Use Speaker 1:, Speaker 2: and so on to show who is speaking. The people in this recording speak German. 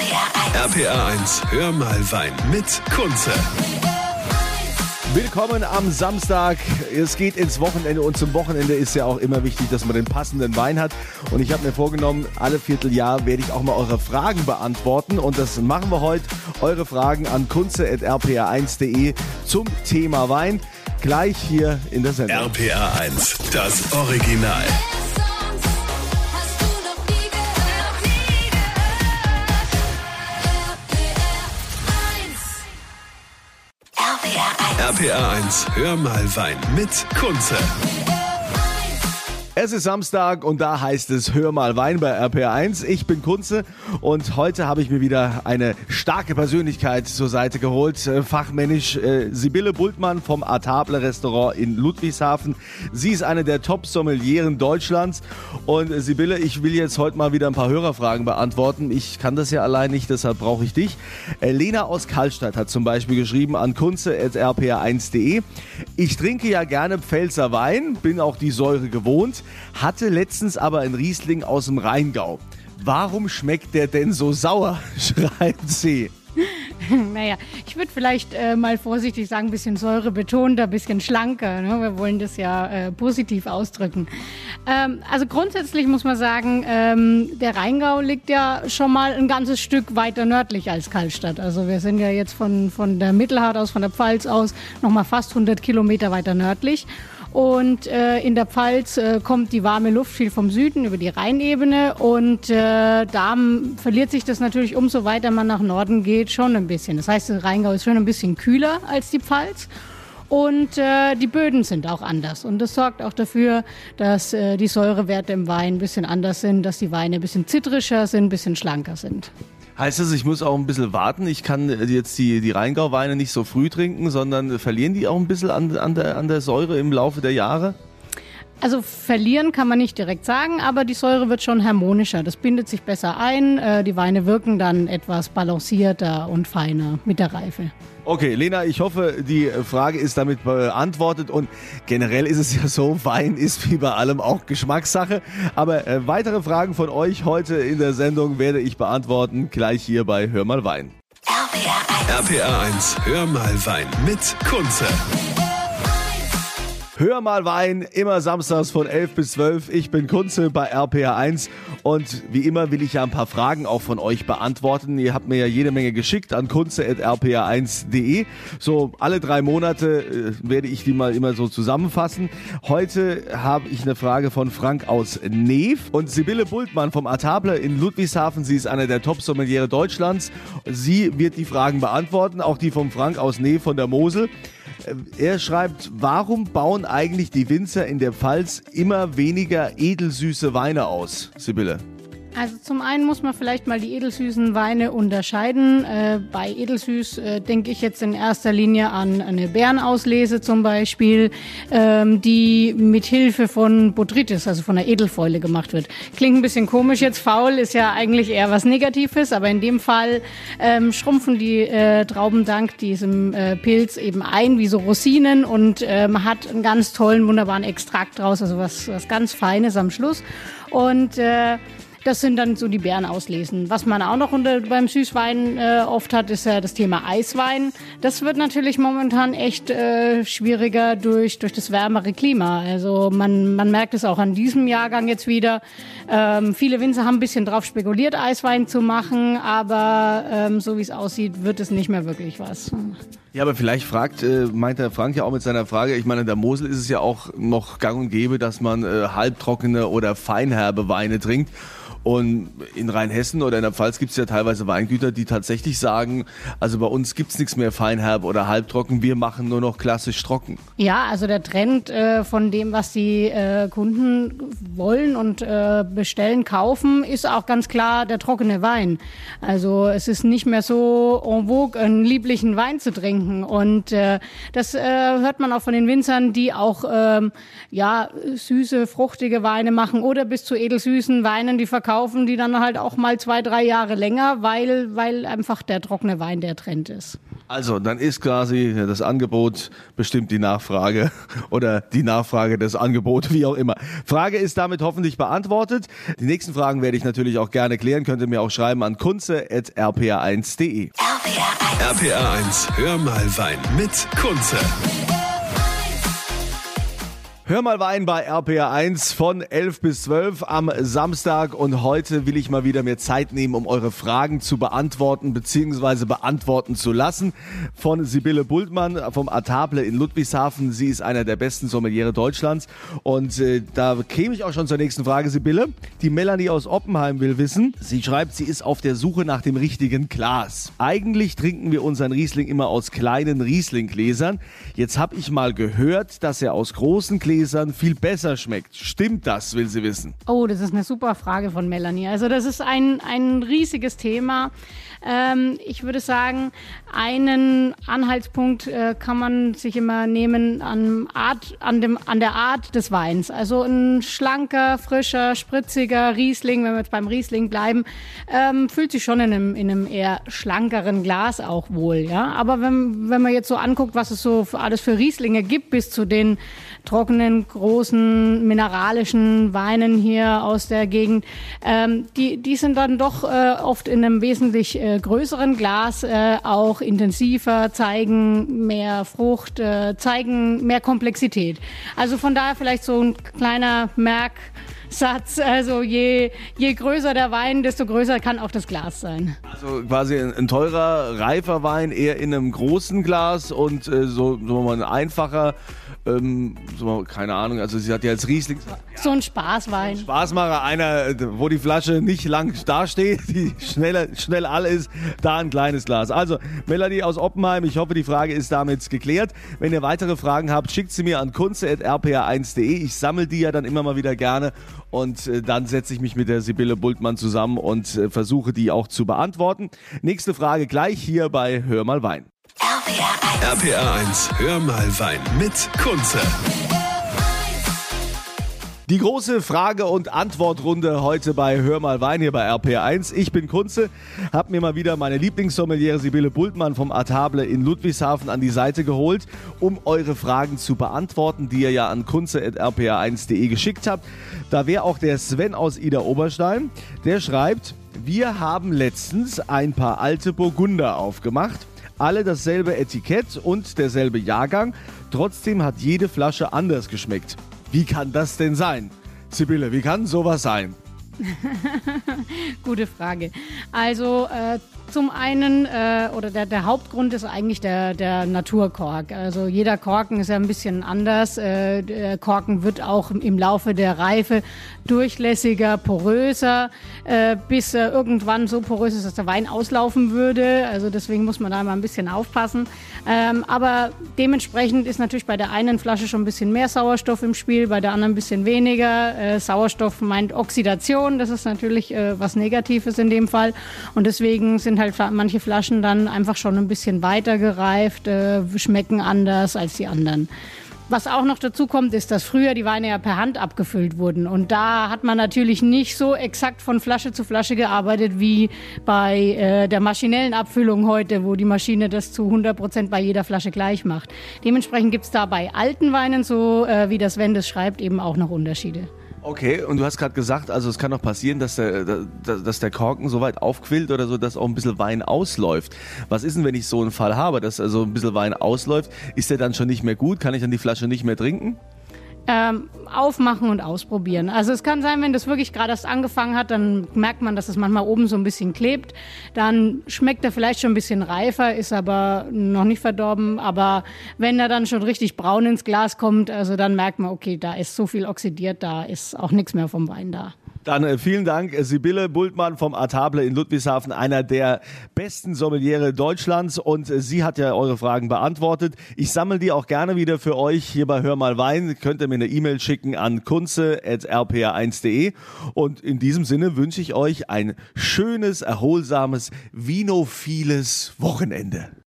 Speaker 1: RPA 1, hör mal Wein mit Kunze.
Speaker 2: Willkommen am Samstag. Es geht ins Wochenende und zum Wochenende ist ja auch immer wichtig, dass man den passenden Wein hat. Und ich habe mir vorgenommen, alle Vierteljahr werde ich auch mal eure Fragen beantworten. Und das machen wir heute. Eure Fragen an kunze.rpa1.de zum Thema Wein. Gleich hier in der Sendung.
Speaker 1: RPA 1, das Original. RPA 1, hör mal Wein mit Kunze.
Speaker 2: Es ist Samstag und da heißt es Hör mal Wein bei RPR1. Ich bin Kunze und heute habe ich mir wieder eine starke Persönlichkeit zur Seite geholt. Äh, fachmännisch äh, Sibylle Bultmann vom Artable Restaurant in Ludwigshafen. Sie ist eine der Top-Sommelieren Deutschlands. Und äh, Sibylle, ich will jetzt heute mal wieder ein paar Hörerfragen beantworten. Ich kann das ja allein nicht, deshalb brauche ich dich. Äh, Lena aus Kallstadt hat zum Beispiel geschrieben an kunze.rpr1.de. Ich trinke ja gerne Pfälzer Wein, bin auch die Säure gewohnt hatte letztens aber ein Riesling aus dem Rheingau. Warum schmeckt der denn so sauer? schreibt sie.
Speaker 3: naja, ich würde vielleicht äh, mal vorsichtig sagen, ein bisschen säurebetonter, ein bisschen schlanker. Ne? Wir wollen das ja äh, positiv ausdrücken. Ähm, also grundsätzlich muss man sagen, ähm, der Rheingau liegt ja schon mal ein ganzes Stück weiter nördlich als Kallstadt. Also wir sind ja jetzt von, von der Mittelhart aus, von der Pfalz aus, noch mal fast 100 Kilometer weiter nördlich. Und äh, in der Pfalz äh, kommt die warme Luft viel vom Süden über die Rheinebene. Und äh, da verliert sich das natürlich, umso weiter man nach Norden geht, schon ein bisschen. Das heißt, der Rheingau ist schon ein bisschen kühler als die Pfalz. Und äh, die Böden sind auch anders. Und das sorgt auch dafür, dass äh, die Säurewerte im Wein ein bisschen anders sind, dass die Weine ein bisschen zitrischer sind, ein bisschen schlanker sind.
Speaker 2: Heißt das, ich muss auch ein bisschen warten? Ich kann jetzt die, die Rheingau-Weine nicht so früh trinken, sondern verlieren die auch ein bisschen an, an, der, an der Säure im Laufe der Jahre?
Speaker 3: Also verlieren kann man nicht direkt sagen, aber die Säure wird schon harmonischer. Das bindet sich besser ein. Äh, die Weine wirken dann etwas balancierter und feiner mit der Reife.
Speaker 2: Okay, Lena, ich hoffe, die Frage ist damit beantwortet und generell ist es ja so, Wein ist wie bei allem auch Geschmackssache. Aber äh, weitere Fragen von euch heute in der Sendung werde ich beantworten, gleich hier bei Hör mal Wein.
Speaker 1: RPA 1, RPA 1 Hör mal Wein mit Kunze.
Speaker 2: Hör mal Wein, immer samstags von 11 bis 12. Ich bin Kunze bei RPA 1 und wie immer will ich ja ein paar Fragen auch von euch beantworten. Ihr habt mir ja jede Menge geschickt an kunze.rpa1.de. So alle drei Monate äh, werde ich die mal immer so zusammenfassen. Heute habe ich eine Frage von Frank aus Neef und Sibylle Bultmann vom Artable in Ludwigshafen. Sie ist eine der Top-Sommeliere Deutschlands. Sie wird die Fragen beantworten, auch die von Frank aus Neef von der Mosel. Äh, er schreibt, warum bauen eigentlich die Winzer in der Pfalz immer weniger edelsüße Weine aus, Sibylle?
Speaker 3: Also zum einen muss man vielleicht mal die edelsüßen Weine unterscheiden. Äh, bei edelsüß äh, denke ich jetzt in erster Linie an eine Bärenauslese zum Beispiel, ähm, die mit Hilfe von Botrytis, also von der Edelfäule gemacht wird. Klingt ein bisschen komisch jetzt. Faul ist ja eigentlich eher was Negatives, aber in dem Fall ähm, schrumpfen die äh, Trauben dank diesem äh, Pilz eben ein wie so Rosinen und man hat einen ganz tollen, wunderbaren Extrakt draus, also was, was ganz Feines am Schluss. Und äh, das sind dann so die Beeren auslesen. Was man auch noch unter, beim Süßwein äh, oft hat, ist ja das Thema Eiswein. Das wird natürlich momentan echt äh, schwieriger durch, durch das wärmere Klima. Also man, man merkt es auch an diesem Jahrgang jetzt wieder. Ähm, viele Winzer haben ein bisschen drauf spekuliert, Eiswein zu machen, aber ähm, so wie es aussieht, wird es nicht mehr wirklich was.
Speaker 2: Ja, aber vielleicht fragt, äh, meint der Frank ja auch mit seiner Frage, ich meine, in der Mosel ist es ja auch noch gang und gäbe, dass man äh, halbtrockene oder feinherbe Weine trinkt. Und in Rheinhessen oder in der Pfalz gibt es ja teilweise Weingüter, die tatsächlich sagen, also bei uns gibt es nichts mehr feinherb oder halbtrocken, wir machen nur noch klassisch trocken.
Speaker 3: Ja, also der Trend äh, von dem, was die äh, Kunden wollen und äh, bestellen, kaufen, ist auch ganz klar der trockene Wein. Also es ist nicht mehr so en vogue, einen lieblichen Wein zu trinken. Und äh, das äh, hört man auch von den Winzern, die auch ähm, ja, süße, fruchtige Weine machen oder bis zu edelsüßen Weinen, die verkaufen verkaufen die dann halt auch mal zwei, drei Jahre länger, weil, weil einfach der trockene Wein der Trend ist.
Speaker 2: Also, dann ist quasi das Angebot bestimmt die Nachfrage oder die Nachfrage des Angebots, wie auch immer. Frage ist damit hoffentlich beantwortet. Die nächsten Fragen werde ich natürlich auch gerne klären. Könnt ihr mir auch schreiben an kunze.rpa1.de.
Speaker 1: RPR 1. RPR 1, hör mal Wein mit Kunze.
Speaker 2: Hör mal Wein bei RPR1 von 11 bis 12 am Samstag und heute will ich mal wieder mir Zeit nehmen, um eure Fragen zu beantworten bzw. beantworten zu lassen. Von Sibylle Bultmann vom Atable in Ludwigshafen. Sie ist einer der besten Sommeliere Deutschlands und äh, da käme ich auch schon zur nächsten Frage, Sibylle. Die Melanie aus Oppenheim will wissen, sie schreibt, sie ist auf der Suche nach dem richtigen Glas. Eigentlich trinken wir unseren Riesling immer aus kleinen Rieslinggläsern. Jetzt habe ich mal gehört, dass er aus großen Gläsern Gläsern viel besser schmeckt. Stimmt das, will sie wissen?
Speaker 3: Oh, das ist eine super Frage von Melanie. Also das ist ein, ein riesiges Thema. Ähm, ich würde sagen, einen Anhaltspunkt äh, kann man sich immer nehmen an, Art, an, dem, an der Art des Weins. Also ein schlanker, frischer, spritziger Riesling, wenn wir jetzt beim Riesling bleiben, ähm, fühlt sich schon in einem, in einem eher schlankeren Glas auch wohl. Ja? Aber wenn, wenn man jetzt so anguckt, was es so alles für Rieslinge gibt, bis zu den trockenen, großen, mineralischen Weinen hier aus der Gegend, ähm, die, die sind dann doch äh, oft in einem wesentlich äh, größeren Glas äh, auch intensiver, zeigen mehr Frucht, äh, zeigen mehr Komplexität. Also von daher vielleicht so ein kleiner Merk. Satz. Also je, je größer der Wein, desto größer kann auch das Glas sein.
Speaker 2: Also quasi ein, ein teurer, reifer Wein eher in einem großen Glas und äh, so, so ein einfacher ähm, so, keine Ahnung, also sie hat ja als Riesling.
Speaker 3: So ein Spaßwein.
Speaker 2: Spaßmacher, einer, wo die Flasche nicht lang dasteht, die schnell, schnell all ist, da ein kleines Glas. Also, Melanie aus Oppenheim, ich hoffe, die Frage ist damit geklärt. Wenn ihr weitere Fragen habt, schickt sie mir an kunze.rpa1.de. Ich sammle die ja dann immer mal wieder gerne und äh, dann setze ich mich mit der Sibylle Bultmann zusammen und äh, versuche die auch zu beantworten. Nächste Frage gleich hier bei Hör mal Wein.
Speaker 1: RPR 1. RPR 1, hör mal Wein mit Kunze.
Speaker 2: Die große Frage- und Antwortrunde heute bei Hör mal Wein hier bei RPR1. Ich bin Kunze, hab mir mal wieder meine Lieblingssommeliere Sibylle Bultmann vom Artable in Ludwigshafen an die Seite geholt, um eure Fragen zu beantworten, die ihr ja an kunze.rpr1.de geschickt habt. Da wäre auch der Sven aus Ida Oberstein, der schreibt, wir haben letztens ein paar alte Burgunder aufgemacht alle dasselbe Etikett und derselbe Jahrgang. Trotzdem hat jede Flasche anders geschmeckt. Wie kann das denn sein? Sibylle, wie kann sowas sein?
Speaker 3: Gute Frage. Also äh, zum einen, äh, oder der, der Hauptgrund ist eigentlich der, der Naturkork. Also jeder Korken ist ja ein bisschen anders. Äh, der Korken wird auch im Laufe der Reife durchlässiger, poröser, äh, bis er irgendwann so porös ist, dass der Wein auslaufen würde. Also deswegen muss man da mal ein bisschen aufpassen. Ähm, aber dementsprechend ist natürlich bei der einen Flasche schon ein bisschen mehr Sauerstoff im Spiel, bei der anderen ein bisschen weniger. Äh, Sauerstoff meint Oxidation, das ist natürlich äh, was Negatives in dem Fall. Und deswegen sind halt manche Flaschen dann einfach schon ein bisschen weiter gereift, äh, schmecken anders als die anderen. Was auch noch dazu kommt, ist, dass früher die Weine ja per Hand abgefüllt wurden. Und da hat man natürlich nicht so exakt von Flasche zu Flasche gearbeitet wie bei äh, der maschinellen Abfüllung heute, wo die Maschine das zu 100 Prozent bei jeder Flasche gleich macht. Dementsprechend gibt es da bei alten Weinen, so äh, wie das Wendes schreibt, eben auch noch Unterschiede.
Speaker 2: Okay, und du hast gerade gesagt, also es kann auch passieren, dass der, dass der Korken so weit aufquillt oder so, dass auch ein bisschen Wein ausläuft. Was ist denn, wenn ich so einen Fall habe, dass also ein bisschen Wein ausläuft? Ist der dann schon nicht mehr gut? Kann ich dann die Flasche nicht mehr trinken?
Speaker 3: Ähm, aufmachen und ausprobieren. Also es kann sein, wenn das wirklich gerade erst angefangen hat, dann merkt man, dass es manchmal oben so ein bisschen klebt. Dann schmeckt er vielleicht schon ein bisschen reifer, ist aber noch nicht verdorben. Aber wenn er dann schon richtig braun ins Glas kommt, also dann merkt man, okay, da ist so viel oxidiert, da ist auch nichts mehr vom Wein da.
Speaker 2: Dann äh, vielen Dank, äh, Sibylle Bultmann vom Artable in Ludwigshafen, einer der besten Sommeliere Deutschlands. Und äh, sie hat ja eure Fragen beantwortet. Ich sammle die auch gerne wieder für euch hier bei Hör mal Wein. Könnt ihr mir eine E-Mail schicken an kunze.rpr1.de. Und in diesem Sinne wünsche ich euch ein schönes, erholsames, vinophiles Wochenende.